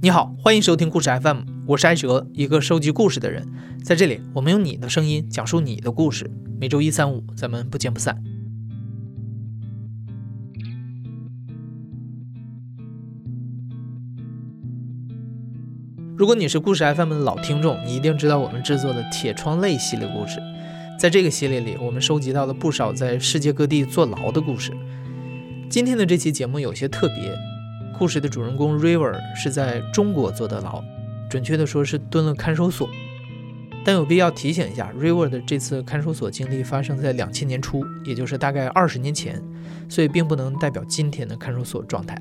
你好，欢迎收听故事 FM，我是艾哲，一个收集故事的人。在这里，我们用你的声音讲述你的故事。每周一、三、五，咱们不见不散。如果你是故事 FM 的老听众，你一定知道我们制作的《铁窗泪》系列故事。在这个系列里，我们收集到了不少在世界各地坐牢的故事。今天的这期节目有些特别。故事的主人公 River 是在中国坐的牢，准确的说是蹲了看守所。但有必要提醒一下，River 的这次看守所经历发生在两千年初，也就是大概二十年前，所以并不能代表今天的看守所状态。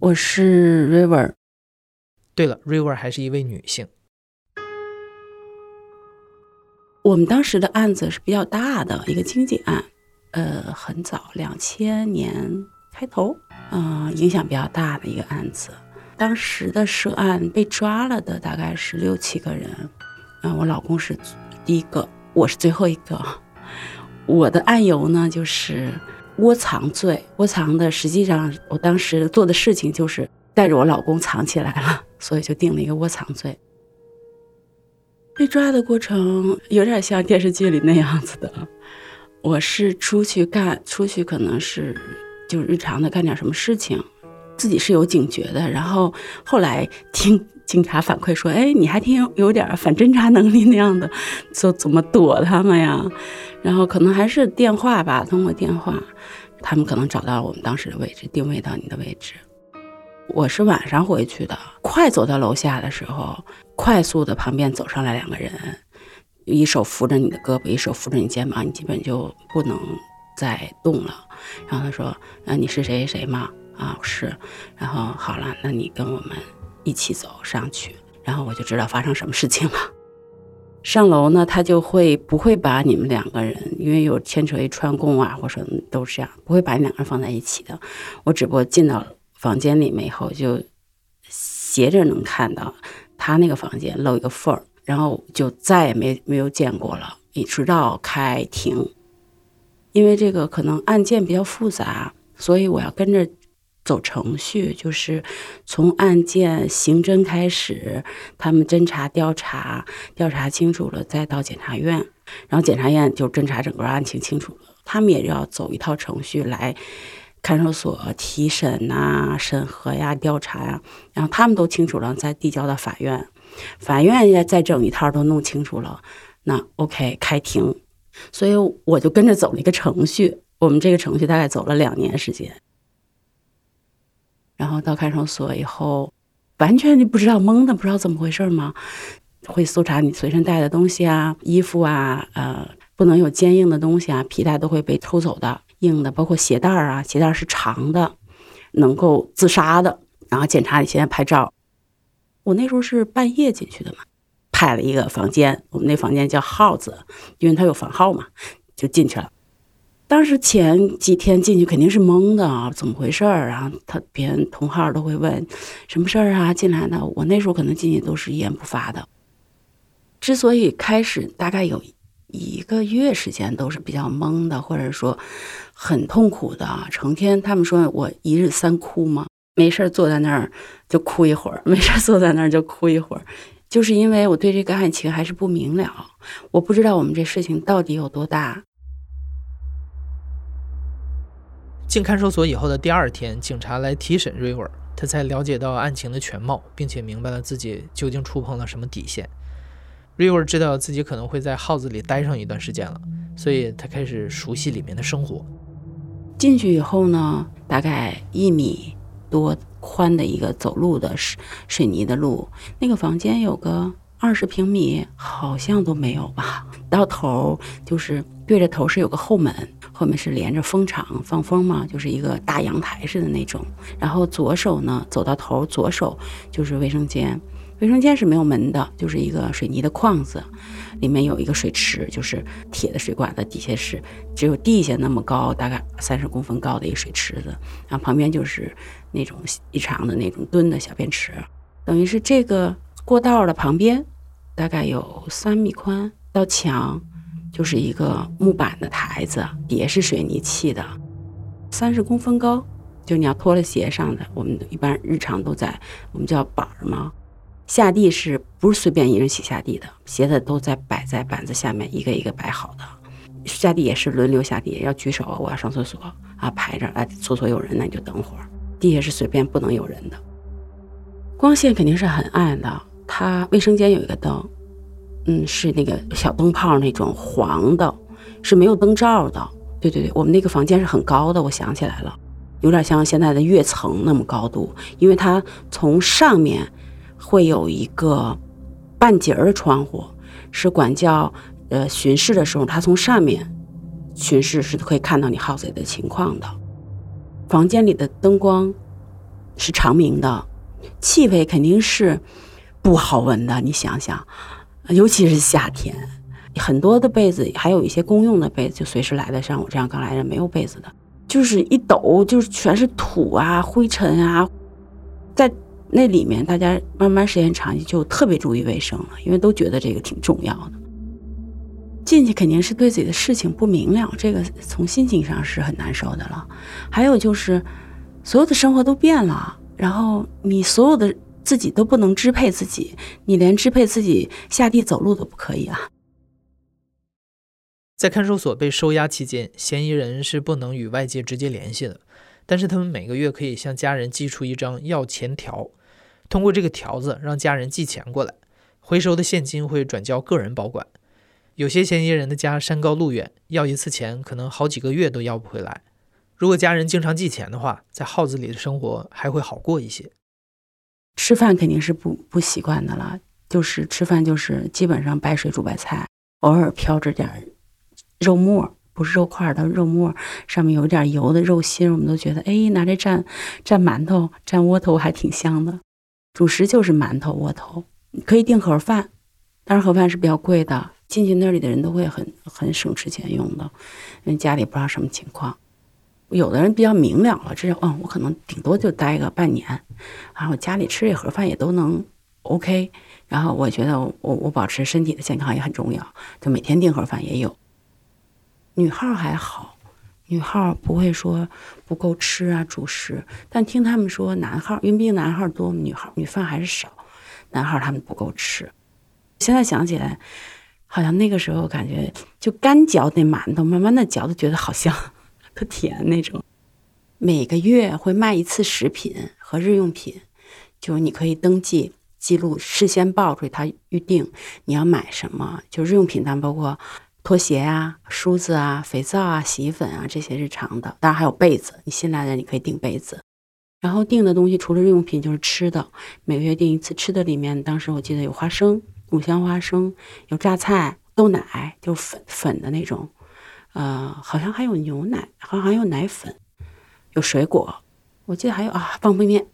我是 River。对了，River 还是一位女性。我们当时的案子是比较大的一个经济案，呃，很早，两千年开头，嗯，影响比较大的一个案子。当时的涉案被抓了的大概是六七个人，嗯，我老公是第一个，我是最后一个。我的案由呢，就是。窝藏罪，窝藏的实际上，我当时做的事情就是带着我老公藏起来了，所以就定了一个窝藏罪。被抓的过程有点像电视剧里那样子的，我是出去干，出去可能是就日常的干点什么事情，自己是有警觉的。然后后来听警察反馈说，哎，你还挺有有点反侦查能力那样的，就怎么躲他们呀？然后可能还是电话吧，通过电话。他们可能找到我们当时的位置，定位到你的位置。我是晚上回去的，快走到楼下的时候，快速的旁边走上来两个人，一手扶着你的胳膊，一手扶着你肩膀，你基本就不能再动了。然后他说：“那你是谁谁吗？”啊，是。然后好了，那你跟我们一起走上去。然后我就知道发生什么事情了。上楼呢，他就会不会把你们两个人，因为有牵扯一串供啊，或者都是这样，不会把你两个人放在一起的。我只不过进到房间里面以后，就斜着能看到他那个房间漏一个缝儿，然后就再也没没有见过了，一直到开庭。因为这个可能案件比较复杂，所以我要跟着。走程序就是从案件刑侦开始，他们侦查调查，调查清楚了再到检察院，然后检察院就侦查整个案情清楚了，他们也要走一套程序来看守所提审呐、审核呀、调查呀，然后他们都清楚了再递交到法院，法院也再整一套都弄清楚了，那 OK 开庭，所以我就跟着走了一个程序，我们这个程序大概走了两年时间。然后到看守所以后，完全就不知道懵的，不知道怎么回事嘛。会搜查你随身带的东西啊，衣服啊，呃，不能有坚硬的东西啊，皮带都会被偷走的，硬的，包括鞋带啊，鞋带是长的，能够自杀的。然后检查你现在拍照，我那时候是半夜进去的嘛，拍了一个房间，我们那房间叫号子，因为它有房号嘛，就进去了。当时前几天进去肯定是懵的啊，怎么回事儿啊？他别人同号都会问什么事儿啊？进来的我那时候可能进去都是一言不发的。之所以开始大概有一个月时间都是比较懵的，或者说很痛苦的，成天他们说我一日三哭嘛，没事儿坐在那儿就哭一会儿，没事儿坐在那儿就哭一会儿，就是因为我对这个案情还是不明了，我不知道我们这事情到底有多大。进看守所以后的第二天，警察来提审 River，他才了解到案情的全貌，并且明白了自己究竟触碰了什么底线。River 知道自己可能会在号子里待上一段时间了，所以他开始熟悉里面的生活。进去以后呢，大概一米多宽的一个走路的水水泥的路，那个房间有个二十平米，好像都没有吧？到头就是对着头是有个后门。后面是连着风场放风嘛，就是一个大阳台似的那种。然后左手呢，走到头，左手就是卫生间，卫生间是没有门的，就是一个水泥的框子，里面有一个水池，就是铁的水管子，底下是只有地下那么高，大概三十公分高的一个水池子，然后旁边就是那种一长的那种蹲的小便池，等于是这个过道的旁边，大概有三米宽，到墙就是一个木板的台子，底下是水泥砌的，三十公分高，就你要脱了鞋上的，我们一般日常都在我们叫板儿嘛。下地是不是随便一人洗下地的？鞋子都在摆在板子下面，一个一个摆好的。下地也是轮流下地，要举手，我要上厕所啊，排着啊，厕所有人那你就等会儿。地下是随便不能有人的，光线肯定是很暗的。它卫生间有一个灯，嗯，是那个小灯泡那种黄的，是没有灯罩的。对对对，我们那个房间是很高的，我想起来了，有点像现在的跃层那么高度，因为它从上面。会有一个半截儿的窗户，是管教呃巡视的时候，他从上面巡视是可以看到你耗子的情况的。房间里的灯光是长明的，气味肯定是不好闻的。你想想，尤其是夏天，很多的被子，还有一些公用的被子，就随时来的，像我这样刚来的没有被子的，就是一抖就是全是土啊、灰尘啊，在。那里面大家慢慢时间长就特别注意卫生了，因为都觉得这个挺重要的。进去肯定是对自己的事情不明了，这个从心情上是很难受的了。还有就是，所有的生活都变了，然后你所有的自己都不能支配自己，你连支配自己下地走路都不可以啊。在看守所被收押期间，嫌疑人是不能与外界直接联系的，但是他们每个月可以向家人寄出一张要钱条。通过这个条子让家人寄钱过来，回收的现金会转交个人保管。有些嫌疑人的家山高路远，要一次钱可能好几个月都要不回来。如果家人经常寄钱的话，在号子里的生活还会好过一些。吃饭肯定是不不习惯的了，就是吃饭就是基本上白水煮白菜，偶尔飘着点肉沫，不是肉块的肉沫，上面有点油的肉心，我们都觉得哎，拿这蘸蘸馒头、蘸窝头还挺香的。主食就是馒头、窝头，可以订盒饭，但是盒饭是比较贵的。进去那里的人都会很很省吃俭用的，因为家里不知道什么情况。有的人比较明了了，这嗯，我可能顶多就待个半年，然后家里吃这盒饭也都能 OK。然后我觉得我我保持身体的健康也很重要，就每天订盒饭也有。女号还好。女号不会说不够吃啊，主食。但听他们说男号，因为毕竟男号多，女号女饭还是少。男号他们不够吃。现在想起来，好像那个时候感觉就干嚼那馒头，慢慢的嚼，都觉得好像特甜那种。每个月会卖一次食品和日用品，就是你可以登记记录，事先报出去，他预定你要买什么。就日用品，当然包括。拖鞋啊，梳子啊，肥皂啊，洗衣粉啊，这些日常的，当然还有被子。你新来的，你可以订被子。然后订的东西除了日用品就是吃的，每个月订一次。吃的里面，当时我记得有花生、五香花生，有榨菜、豆奶，就粉粉的那种。呃，好像还有牛奶，好像还有奶粉，有水果。我记得还有啊，方便面、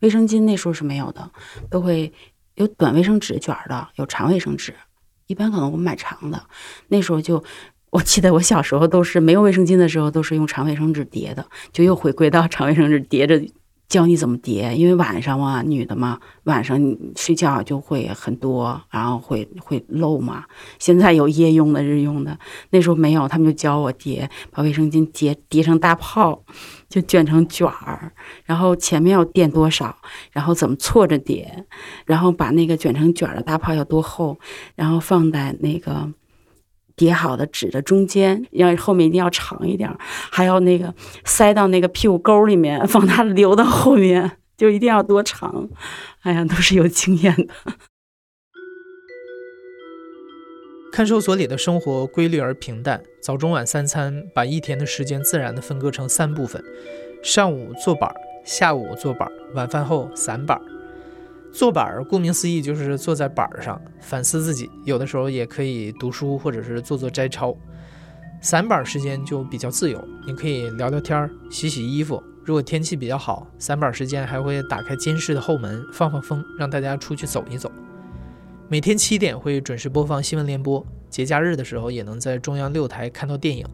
卫生巾那时候是没有的，都会有短卫生纸卷的，有长卫生纸。一般可能我买长的，那时候就，我记得我小时候都是没有卫生巾的时候，都是用长卫生纸叠的，就又回归到长卫生纸叠着，教你怎么叠，因为晚上嘛，女的嘛，晚上睡觉就会很多，然后会会漏嘛。现在有夜用的、日用的，那时候没有，他们就教我叠，把卫生巾叠叠成大泡。就卷成卷儿，然后前面要垫多少，然后怎么错着叠，然后把那个卷成卷的大泡要多厚，然后放在那个叠好的纸的中间，要后面一定要长一点，还要那个塞到那个屁股沟里面，放它流到后面，就一定要多长。哎呀，都是有经验的。看守所里的生活规律而平淡，早中晚三餐把一天的时间自然地分割成三部分：上午坐板，下午坐板，晚饭后散板。坐板儿顾名思义就是坐在板儿上反思自己，有的时候也可以读书或者是做做摘抄。散板时间就比较自由，你可以聊聊天儿、洗洗衣服，如果天气比较好，散板时间还会打开监视的后门，放放风，让大家出去走一走。每天七点会准时播放新闻联播，节假日的时候也能在中央六台看到电影。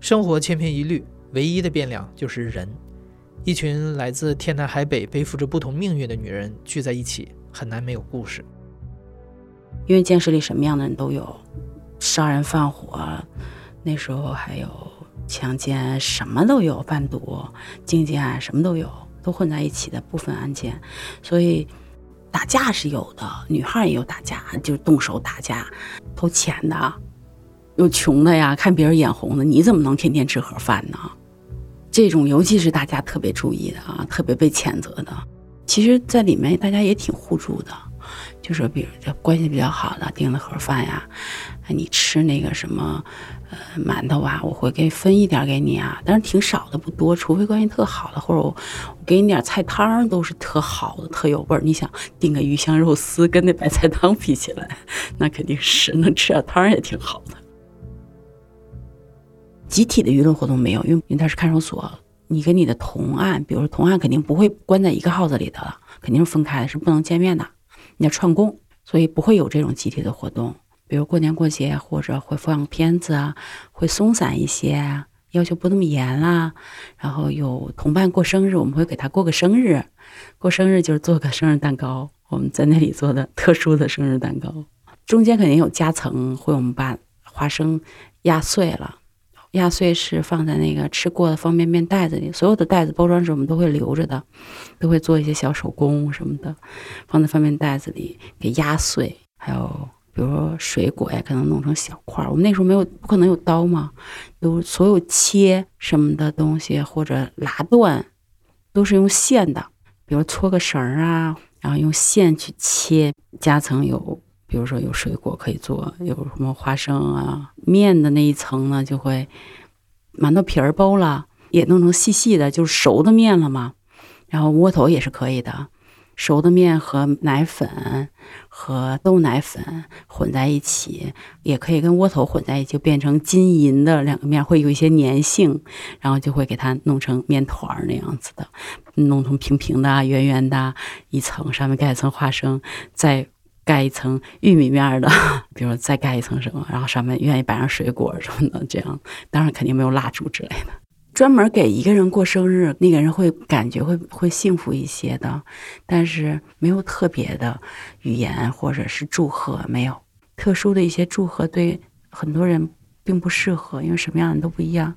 生活千篇一律，唯一的变量就是人。一群来自天南海北、背负着不同命运的女人聚在一起，很难没有故事。因为监视里什么样的人都有，杀人放火，那时候还有强奸，什么都有，贩毒、经济案什么都有，都混在一起的部分案件，所以。打架是有的，女孩也有打架，就动手打架，偷钱的，有穷的呀，看别人眼红的，你怎么能天天吃盒饭呢？这种尤其是大家特别注意的啊，特别被谴责的，其实，在里面大家也挺互助的。就是比如这关系比较好的订的盒饭呀，你吃那个什么，呃，馒头啊，我会给分一点给你啊，但是挺少的，不多，除非关系特好的，或者我我给你点菜汤都是特好的，特有味儿。你想订个鱼香肉丝，跟那白菜汤比起来，那肯定是能吃点汤也挺好的。集体的娱乐活动没有，因为因为它是看守所，你跟你的同案，比如说同案肯定不会关在一个号子里的了，肯定是分开的，是不能见面的。你要串供，所以不会有这种集体的活动。比如过年过节，或者会放片子啊，会松散一些，要求不那么严啦。然后有同伴过生日，我们会给他过个生日。过生日就是做个生日蛋糕，我们在那里做的特殊的生日蛋糕。中间肯定有夹层，会我们把花生压碎了。压碎是放在那个吃过的方便面袋子里，所有的袋子包装纸我们都会留着的，都会做一些小手工什么的，放在方便袋子里给压碎。还有比如说水果呀，可能弄成小块儿。我们那时候没有，不可能有刀嘛，有所有切什么的东西或者拉断，都是用线的，比如搓个绳儿啊，然后用线去切。夹层有。比如说有水果可以做，有什么花生啊，面的那一层呢，就会馒头皮儿剥了，也弄成细细的，就是熟的面了嘛。然后窝头也是可以的，熟的面和奶粉和豆奶粉混在一起，也可以跟窝头混在一起，就变成金银的两个面，会有一些粘性，然后就会给它弄成面团儿那样子的，弄成平平的、圆圆的一层，上面盖一层花生，再。盖一层玉米面的，比如再盖一层什么，然后上面愿意摆上水果什么的，这样当然肯定没有蜡烛之类的。专门给一个人过生日，那个人会感觉会会幸福一些的，但是没有特别的语言或者是祝贺，没有特殊的一些祝贺，对很多人并不适合，因为什么样的人都不一样，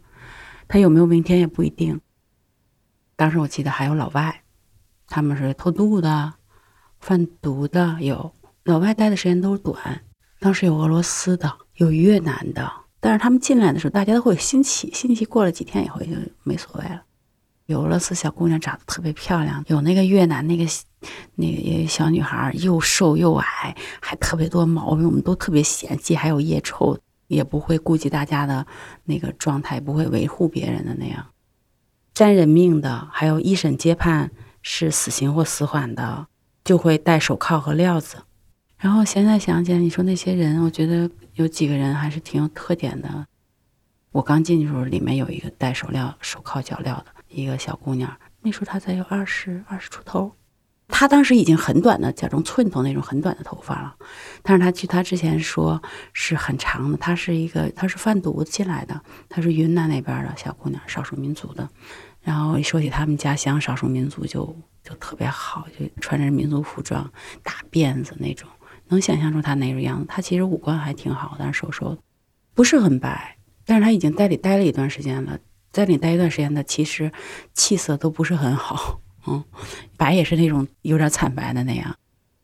他有没有明天也不一定。当时我记得还有老外，他们是偷渡的、贩毒的有。老外待的时间都是短，当时有俄罗斯的，有越南的，但是他们进来的时候，大家都会有新奇，新奇过了几天以后就没所谓了。有俄罗斯小姑娘长得特别漂亮，有那个越南那个那个小女孩又瘦又矮，还特别多毛病，我们都特别嫌弃，还有腋臭，也不会顾及大家的那个状态，不会维护别人的那样，沾人命的，还有一审接判是死刑或死缓的，就会戴手铐和镣子。然后现在想起来，你说那些人，我觉得有几个人还是挺有特点的。我刚进去的时候，里面有一个戴手镣、手铐脚镣的一个小姑娘，那时候她才有二十二十出头。她当时已经很短的，假装寸头那种很短的头发了。但是她据她之前说是很长的。她是一个，她是贩毒进来的，她是云南那边的小姑娘，少数民族的。然后一说起他们家乡少数民族，就就特别好，就穿着民族服装、大辫子那种。能想象出他那个样子，他其实五官还挺好，但是瘦瘦的，不是很白。但是他已经在里待了一段时间了，在里待一段时间的，其实气色都不是很好，嗯，白也是那种有点惨白的那样。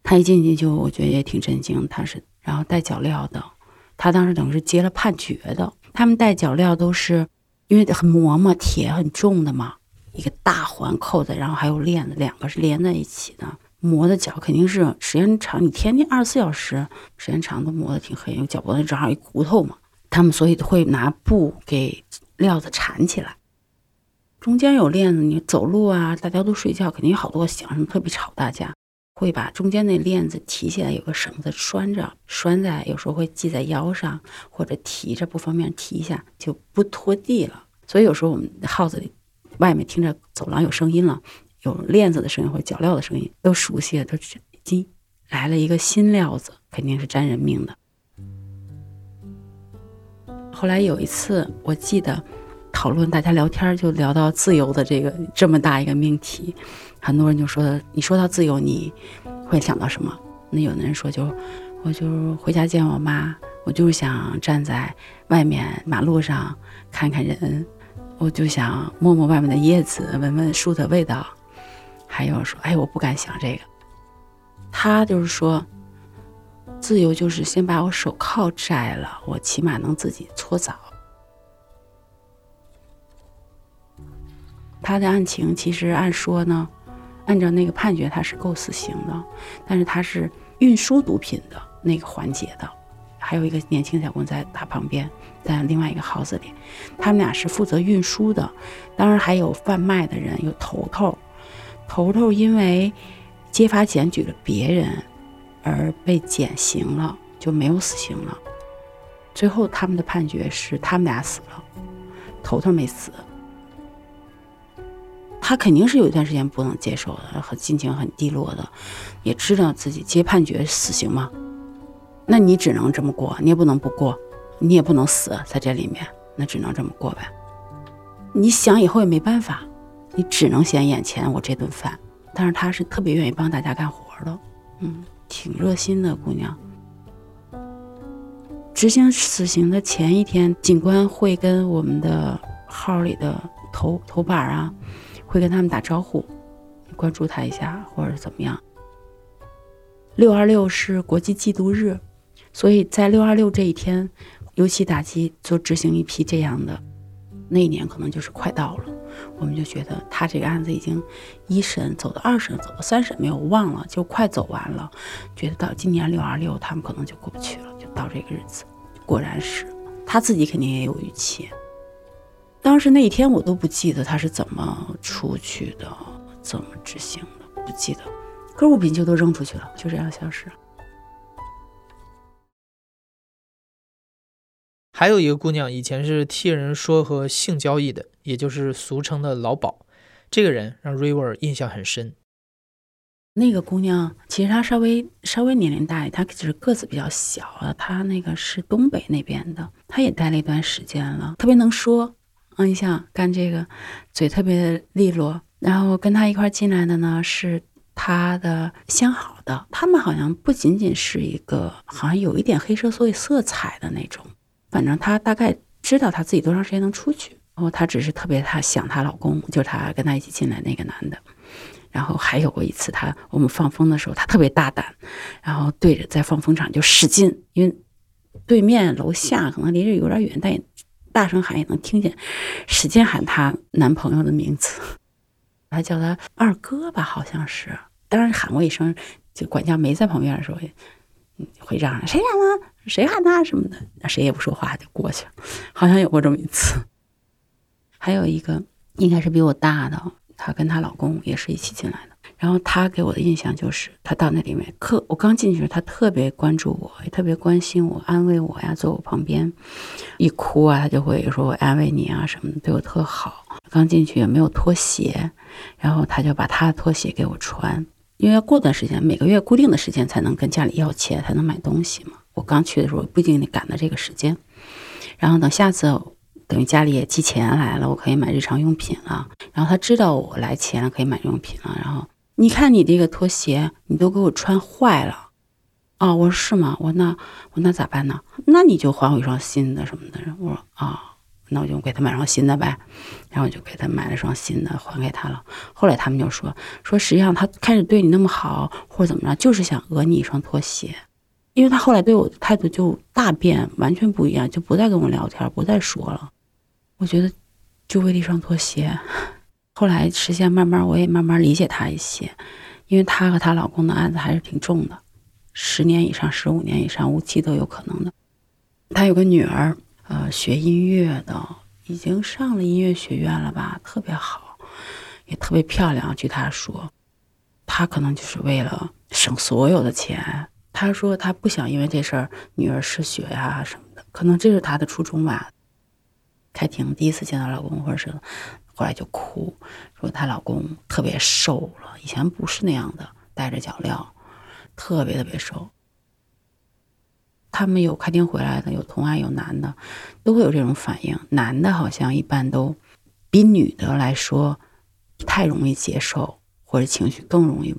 他一进去就，我觉得也挺震惊，他是然后戴脚镣的，他当时等于是接了判决的。他们戴脚镣都是因为很磨嘛，铁很重的嘛，一个大环扣子，然后还有链子，两个是连在一起的。磨的脚肯定是时间长，你天天二十四小时时间长都磨的挺黑，因为脚脖子正好一骨头嘛。他们所以会拿布给料子缠起来，中间有链子，你走路啊，大家都睡觉，肯定有好多响声，特别吵。大家会把中间那链子提起来，有个绳子拴着，拴在有时候会系在腰上，或者提着不方便提一下就不拖地了。所以有时候我们耗子外面听着走廊有声音了，有链子的声音或者脚镣的声音，都熟悉了，都已经来了一个新料子，肯定是沾人命的。后来有一次，我记得讨论，大家聊天就聊到自由的这个这么大一个命题，很多人就说：“你说到自由，你会想到什么？”那有的人说：“就我就回家见我妈，我就是想站在外面马路上看看人，我就想摸摸外面的叶子，闻闻树的味道。”还有说：“哎，我不敢想这个。”他就是说。自由就是先把我手铐摘了，我起码能自己搓澡。他的案情其实按说呢，按照那个判决他是够死刑的，但是他是运输毒品的那个环节的，还有一个年轻小工在他旁边，在另外一个 house 里，他们俩是负责运输的，当然还有贩卖的人，有头头，头头因为揭发检举了别人。而被减刑了，就没有死刑了。最后他们的判决是他们俩死了，头头没死。他肯定是有一段时间不能接受的，和心情很低落的，也知道自己接判决死刑嘛。那你只能这么过，你也不能不过，你也不能死在这里面，那只能这么过呗。你想以后也没办法，你只能嫌眼前我这顿饭。但是他是特别愿意帮大家干活的，嗯。挺热心的姑娘。执行死刑的前一天，警官会跟我们的号里的头头板啊，会跟他们打招呼，关注他一下或者怎么样。六二六是国际缉毒日，所以在六二六这一天，尤其打击就执行一批这样的。那一年可能就是快到了。我们就觉得他这个案子已经一审走到二审，走到三审没有忘了，就快走完了。觉得到今年六二六，他们可能就过不去了，就到这个日子。果然是，他自己肯定也有预期。当时那一天我都不记得他是怎么出去的，怎么执行的，不记得。可物品就都扔出去了，就这样消失了。还有一个姑娘，以前是替人说和性交易的，也就是俗称的老鸨。这个人让 River 印象很深。那个姑娘其实她稍微稍微年龄大一点，她只是个子比较小啊。她那个是东北那边的，她也待了一段时间了，特别能说。嗯，你想干这个，嘴特别利落。然后跟她一块进来的呢，是她的相好的。他们好像不仅仅是一个，好像有一点黑社会色彩的那种。反正她大概知道她自己多长时间能出去，然后她只是特别她想她老公，就是她跟她一起进来那个男的。然后还有过一次，她我们放风的时候，她特别大胆，然后对着在放风场就使劲，因为对面楼下可能离这有点远，但也大声喊也能听见，使劲喊她男朋友的名字，她叫他二哥吧，好像是。当然喊过一声，就管家没在旁边的时候，嗯会嚷谁喊的？谁喊他什么的？谁也不说话就过去了，好像有过这么一次。还有一个应该是比我大的，她跟她老公也是一起进来的。然后她给我的印象就是，她到那里面，客我刚进去，她特别关注我，也特别关心我，安慰我呀，坐我旁边。一哭啊，她就会说我安慰你啊什么的，对我特好。刚进去也没有拖鞋，然后她就把她的拖鞋给我穿，因为要过段时间，每个月固定的时间才能跟家里要钱，才能买东西嘛。我刚去的时候不一定得赶到这个时间，然后等下次等于家里也寄钱来了，我可以买日常用品了。然后他知道我来钱了，可以买用品了。然后你看你这个拖鞋，你都给我穿坏了啊！我说是吗？我说那我说那咋办呢？那你就还我一双新的什么的。我说啊，那我就给他买双新的呗。然后我就给他买了双新的还给他了。后来他们就说说实际上他开始对你那么好或者怎么着，就是想讹你一双拖鞋。因为他后来对我的态度就大变，完全不一样，就不再跟我聊天，不再说了。我觉得就为了一双拖鞋。后来时间慢慢，我也慢慢理解他一些，因为她和她老公的案子还是挺重的，十年以上、十五年以上无期都有可能的。她有个女儿，呃，学音乐的，已经上了音乐学院了吧，特别好，也特别漂亮。据她说，她可能就是为了省所有的钱。她说：“她不想因为这事儿女儿失学呀什么的，可能这是她的初衷吧。”开庭第一次见到老公，或者是后来就哭，说她老公特别瘦了，以前不是那样的，戴着脚镣，特别特别瘦。他们有开庭回来的，有同案，有男的，都会有这种反应。男的好像一般都比女的来说太容易接受，或者情绪更容易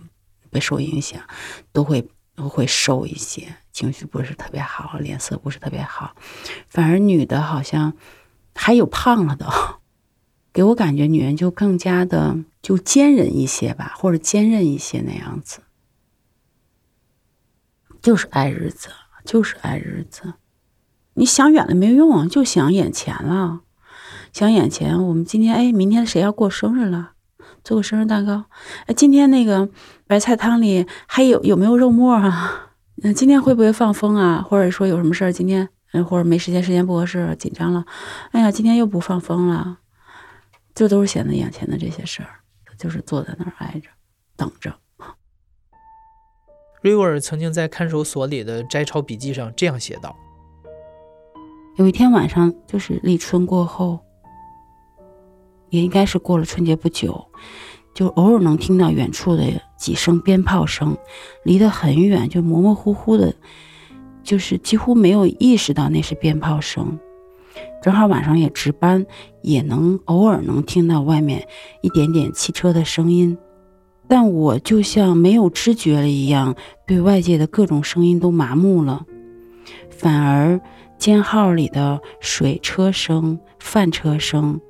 被受影响，都会都会瘦一些，情绪不是特别好，脸色不是特别好。反而女的好像还有胖了的，给我感觉女人就更加的就坚韧一些吧，或者坚韧一些那样子，就是爱日子。就是爱日子，你想远了没用，就想眼前了。想眼前，我们今天哎，明天谁要过生日了？做个生日蛋糕。哎，今天那个白菜汤里还有有没有肉末啊？嗯，今天会不会放风啊？或者说有什么事儿？今天嗯，或者没时间，时间不合适，紧张了。哎呀，今天又不放风了。就都是显得眼前的这些事儿，就是坐在那儿挨着，等着。瑞沃尔曾经在看守所里的摘抄笔记上这样写道：“有一天晚上，就是立春过后，也应该是过了春节不久，就偶尔能听到远处的几声鞭炮声，离得很远，就模模糊糊的，就是几乎没有意识到那是鞭炮声。正好晚上也值班，也能偶尔能听到外面一点点汽车的声音。”但我就像没有知觉了一样，对外界的各种声音都麻木了，反而监号里的水车声、饭车声、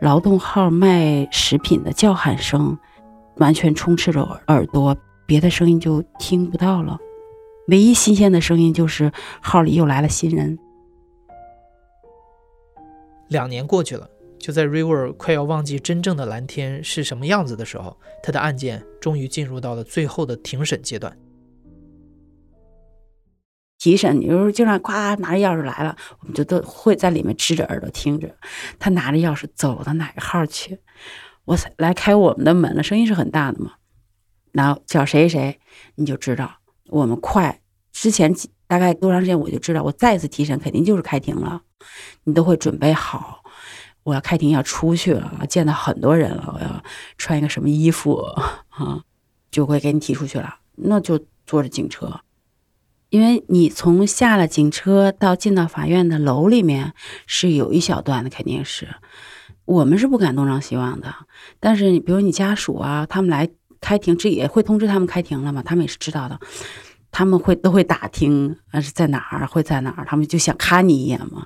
劳动号卖食品的叫喊声，完全充斥着耳朵，别的声音就听不到了。唯一新鲜的声音就是号里又来了新人。两年过去了。就在 River 快要忘记真正的蓝天是什么样子的时候，他的案件终于进入到了最后的庭审阶段。提审，你就是经常咵拿着钥匙来了，我们就都会在里面支着耳朵听着。他拿着钥匙走到哪个号去？我来开我们的门了，声音是很大的嘛。然后叫谁谁，你就知道我们快。之前大概多长时间我就知道，我再次提审肯定就是开庭了，你都会准备好。我要开庭，要出去了，见到很多人了，我要穿一个什么衣服啊？就会给你提出去了，那就坐着警车，因为你从下了警车到进到法院的楼里面是有一小段的，肯定是我们是不敢东张西望的。但是你比如你家属啊，他们来开庭，这也会通知他们开庭了嘛？他们也是知道的，他们会都会打听啊是在哪儿，会在哪儿，他们就想看你一眼嘛。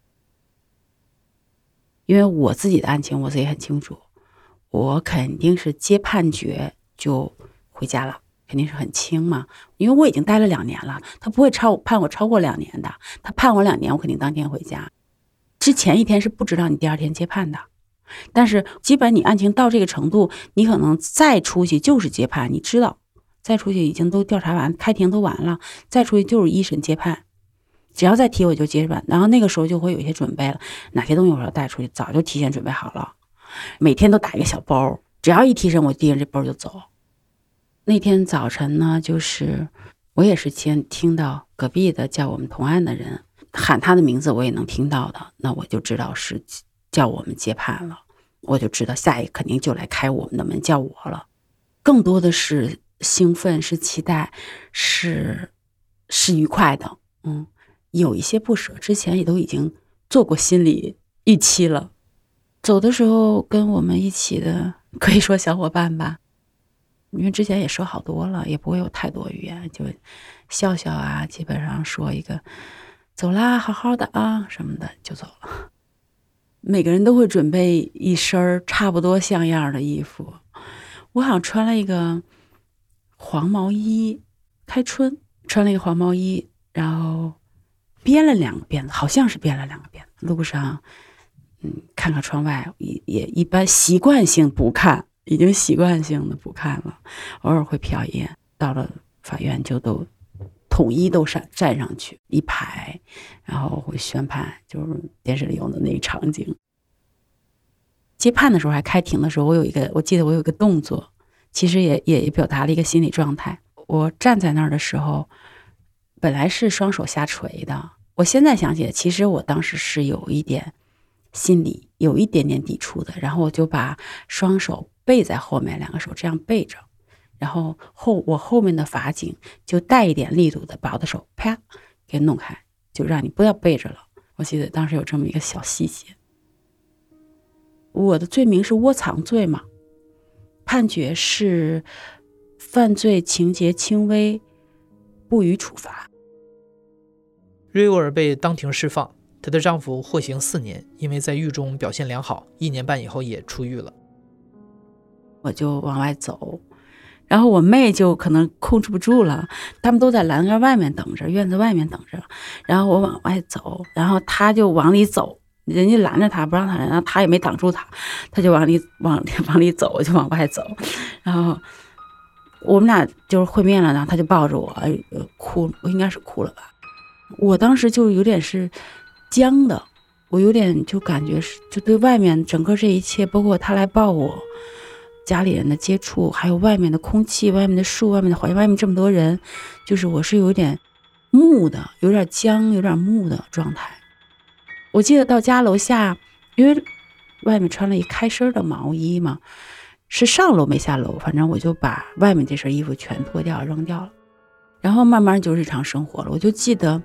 因为我自己的案情，我自己很清楚，我肯定是接判决就回家了，肯定是很轻嘛。因为我已经待了两年了，他不会超判我超过两年的，他判我两年，我肯定当天回家。之前一天是不知道你第二天接判的，但是基本你案情到这个程度，你可能再出去就是接判，你知道，再出去已经都调查完，开庭都完了，再出去就是一审接判。只要再提我就接着办，然后那个时候就会有一些准备了，哪些东西我要带出去，早就提前准备好了，每天都打一个小包，只要一提审我提着这包就走。那天早晨呢，就是我也是先听到隔壁的叫我们同案的人喊他的名字，我也能听到的，那我就知道是叫我们接判了，我就知道下一肯定就来开我们的门叫我了，更多的是兴奋，是期待，是是愉快的，嗯。有一些不舍，之前也都已经做过心理预期了。走的时候跟我们一起的，可以说小伙伴吧，因为之前也说好多了，也不会有太多语言，就笑笑啊，基本上说一个走啦，好好的啊什么的就走了。每个人都会准备一身差不多像样的衣服，我好像穿了一个黄毛衣，开春穿了一个黄毛衣，然后。编了两个辫子，好像是编了两个辫子。路上，嗯，看看窗外，也也一般习惯性不看，已经习惯性的不看了，偶尔会瞟一眼。到了法院就都统一都上站上去一排，然后会宣判，就是电视里用的那个场景。接判的时候还开庭的时候，我有一个，我记得我有一个动作，其实也也表达了一个心理状态。我站在那儿的时候。本来是双手下垂的，我现在想起来，其实我当时是有一点心理有一点点抵触的，然后我就把双手背在后面，两个手这样背着，然后后我后面的法警就带一点力度的把我的手啪给弄开，就让你不要背着了。我记得当时有这么一个小细节。我的罪名是窝藏罪嘛，判决是犯罪情节轻微，不予处罚。瑞沃尔被当庭释放，她的丈夫获刑四年，因为在狱中表现良好，一年半以后也出狱了。我就往外走，然后我妹就可能控制不住了，他们都在栏杆外面等着，院子外面等着，然后我往外走，然后她就往里走，人家拦着她不让她，然后她也没挡住她，她就往里往往里走，我就往外走，然后我们俩就是会面了，然后她就抱着我，呃，哭，应该是哭了吧。我当时就有点是僵的，我有点就感觉是就对外面整个这一切，包括他来抱我，家里人的接触，还有外面的空气、外面的树、外面的环境、外面这么多人，就是我是有点木的，有点僵、有点木的状态。我记得到家楼下，因为外面穿了一开身的毛衣嘛，是上楼没下楼，反正我就把外面这身衣服全脱掉扔掉了，然后慢慢就日常生活了。我就记得。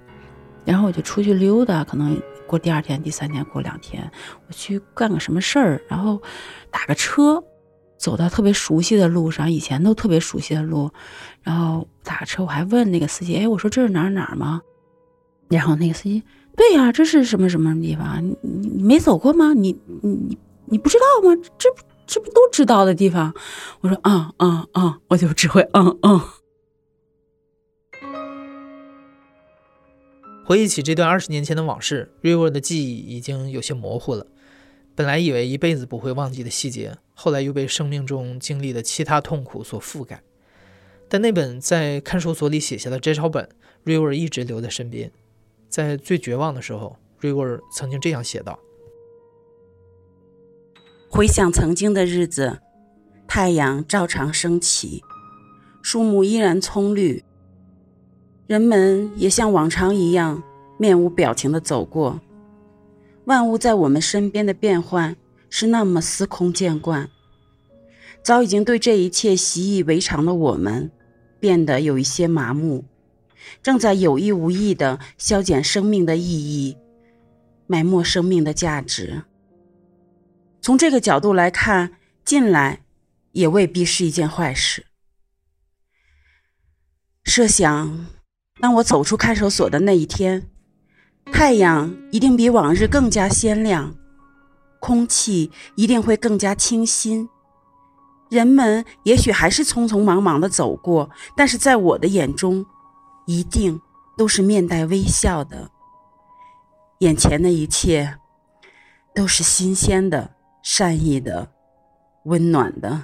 然后我就出去溜达，可能过第二天、第三天、过两天，我去干个什么事儿，然后打个车，走到特别熟悉的路上，以前都特别熟悉的路，然后打个车，我还问那个司机：“哎，我说这是哪儿哪儿吗？”然后那个司机：“对呀，这是什么什么地方？你你没走过吗？你你你你不知道吗？这不这不都知道的地方？”我说：“嗯嗯嗯，我就只会嗯嗯。”回忆起这段二十年前的往事，瑞沃的记忆已经有些模糊了。本来以为一辈子不会忘记的细节，后来又被生命中经历的其他痛苦所覆盖。但那本在看守所里写下的摘抄本，瑞沃一直留在身边。在最绝望的时候，瑞沃曾经这样写道：“回想曾经的日子，太阳照常升起，树木依然葱绿。”人们也像往常一样面无表情地走过，万物在我们身边的变换是那么司空见惯，早已经对这一切习以为常的我们，变得有一些麻木，正在有意无意地消减生命的意义，埋没生命的价值。从这个角度来看，进来也未必是一件坏事。设想。当我走出看守所的那一天，太阳一定比往日更加鲜亮，空气一定会更加清新。人们也许还是匆匆忙忙的走过，但是在我的眼中，一定都是面带微笑的。眼前的一切，都是新鲜的、善意的、温暖的。